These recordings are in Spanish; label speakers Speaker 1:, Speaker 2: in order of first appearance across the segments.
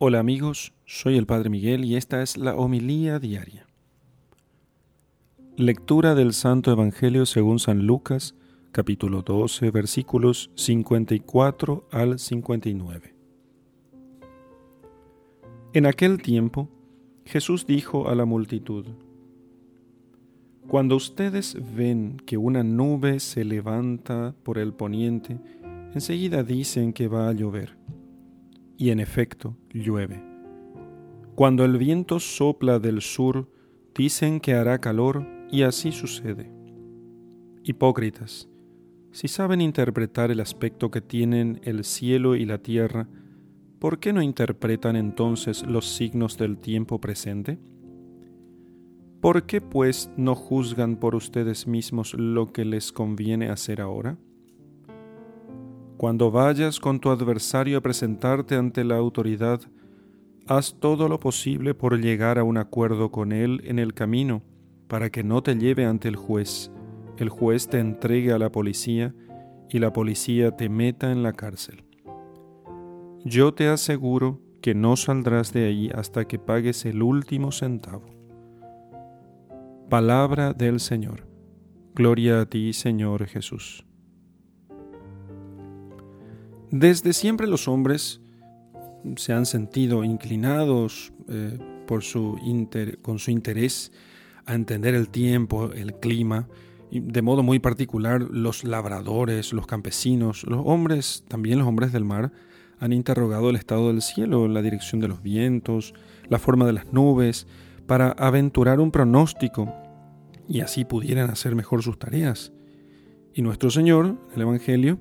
Speaker 1: Hola amigos, soy el Padre Miguel y esta es la homilía diaria. Lectura del Santo Evangelio según San Lucas, capítulo 12, versículos 54 al 59. En aquel tiempo, Jesús dijo a la multitud, Cuando ustedes ven que una nube se levanta por el poniente, enseguida dicen que va a llover y en efecto llueve. Cuando el viento sopla del sur, dicen que hará calor y así sucede. Hipócritas, si saben interpretar el aspecto que tienen el cielo y la tierra, ¿por qué no interpretan entonces los signos del tiempo presente? ¿Por qué pues no juzgan por ustedes mismos lo que les conviene hacer ahora? Cuando vayas con tu adversario a presentarte ante la autoridad, haz todo lo posible por llegar a un acuerdo con él en el camino, para que no te lleve ante el juez, el juez te entregue a la policía y la policía te meta en la cárcel. Yo te aseguro que no saldrás de ahí hasta que pagues el último centavo. Palabra del Señor. Gloria a ti, Señor Jesús. Desde siempre los hombres se han sentido inclinados eh, por su con su interés a entender el tiempo, el clima, de modo muy particular los labradores, los campesinos, los hombres, también los hombres del mar, han interrogado el estado del cielo, la dirección de los vientos, la forma de las nubes, para aventurar un pronóstico y así pudieran hacer mejor sus tareas. Y nuestro Señor, el Evangelio,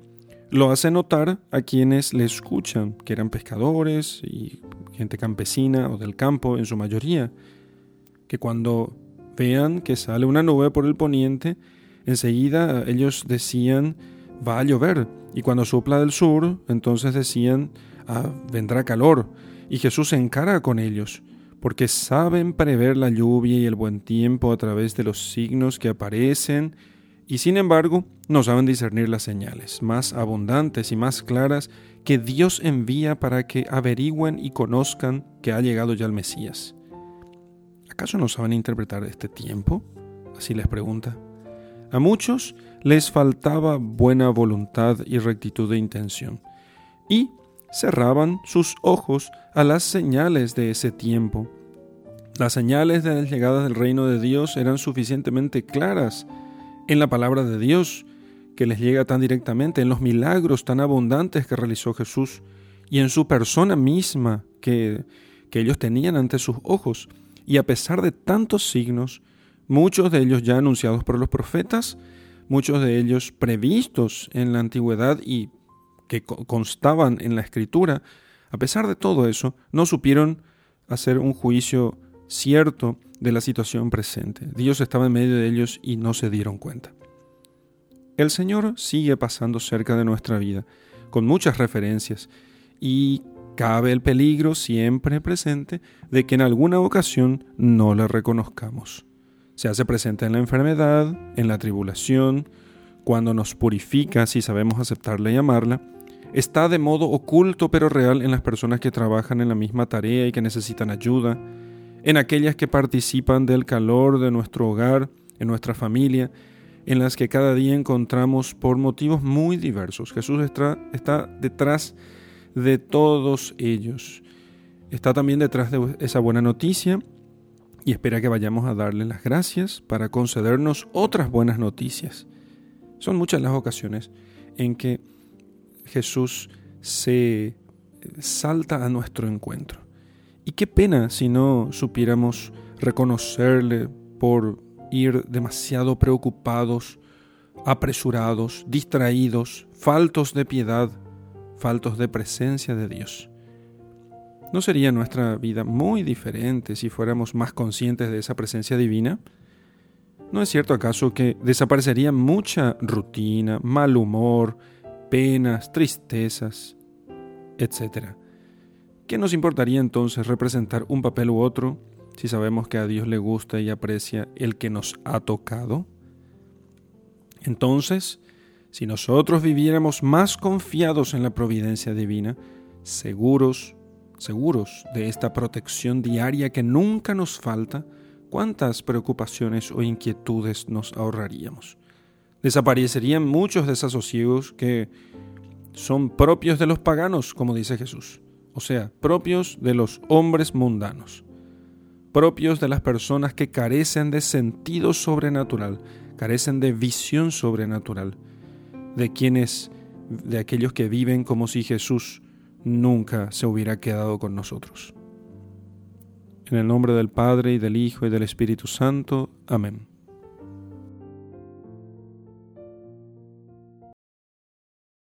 Speaker 1: lo hace notar a quienes le escuchan, que eran pescadores y gente campesina o del campo en su mayoría, que cuando vean que sale una nube por el poniente, enseguida ellos decían, va a llover, y cuando sopla del sur, entonces decían, ah, vendrá calor, y Jesús se encara con ellos, porque saben prever la lluvia y el buen tiempo a través de los signos que aparecen y sin embargo no saben discernir las señales más abundantes y más claras que Dios envía para que averigüen y conozcan que ha llegado ya el Mesías. ¿Acaso no saben interpretar este tiempo? Así les pregunta. A muchos les faltaba buena voluntad y rectitud de intención, y cerraban sus ojos a las señales de ese tiempo. Las señales de la llegada del reino de Dios eran suficientemente claras en la palabra de Dios que les llega tan directamente, en los milagros tan abundantes que realizó Jesús y en su persona misma que, que ellos tenían ante sus ojos. Y a pesar de tantos signos, muchos de ellos ya anunciados por los profetas, muchos de ellos previstos en la antigüedad y que constaban en la escritura, a pesar de todo eso, no supieron hacer un juicio cierto de la situación presente. Dios estaba en medio de ellos y no se dieron cuenta. El Señor sigue pasando cerca de nuestra vida, con muchas referencias, y cabe el peligro siempre presente de que en alguna ocasión no le reconozcamos. Se hace presente en la enfermedad, en la tribulación, cuando nos purifica si sabemos aceptarla y amarla, está de modo oculto pero real en las personas que trabajan en la misma tarea y que necesitan ayuda, en aquellas que participan del calor de nuestro hogar, en nuestra familia, en las que cada día encontramos por motivos muy diversos. Jesús está, está detrás de todos ellos. Está también detrás de esa buena noticia y espera que vayamos a darle las gracias para concedernos otras buenas noticias. Son muchas las ocasiones en que Jesús se salta a nuestro encuentro. Y qué pena si no supiéramos reconocerle por ir demasiado preocupados, apresurados, distraídos, faltos de piedad, faltos de presencia de Dios. ¿No sería nuestra vida muy diferente si fuéramos más conscientes de esa presencia divina? ¿No es cierto acaso que desaparecería mucha rutina, mal humor, penas, tristezas, etcétera? ¿Qué nos importaría entonces representar un papel u otro si sabemos que a Dios le gusta y aprecia el que nos ha tocado? Entonces, si nosotros viviéramos más confiados en la providencia divina, seguros seguros de esta protección diaria que nunca nos falta, ¿cuántas preocupaciones o inquietudes nos ahorraríamos? Desaparecerían muchos desasosiegos que son propios de los paganos, como dice Jesús, o sea, propios de los hombres mundanos, propios de las personas que carecen de sentido sobrenatural, carecen de visión sobrenatural, de quienes, de aquellos que viven como si Jesús nunca se hubiera quedado con nosotros. En el nombre del Padre y del Hijo y del Espíritu Santo. Amén.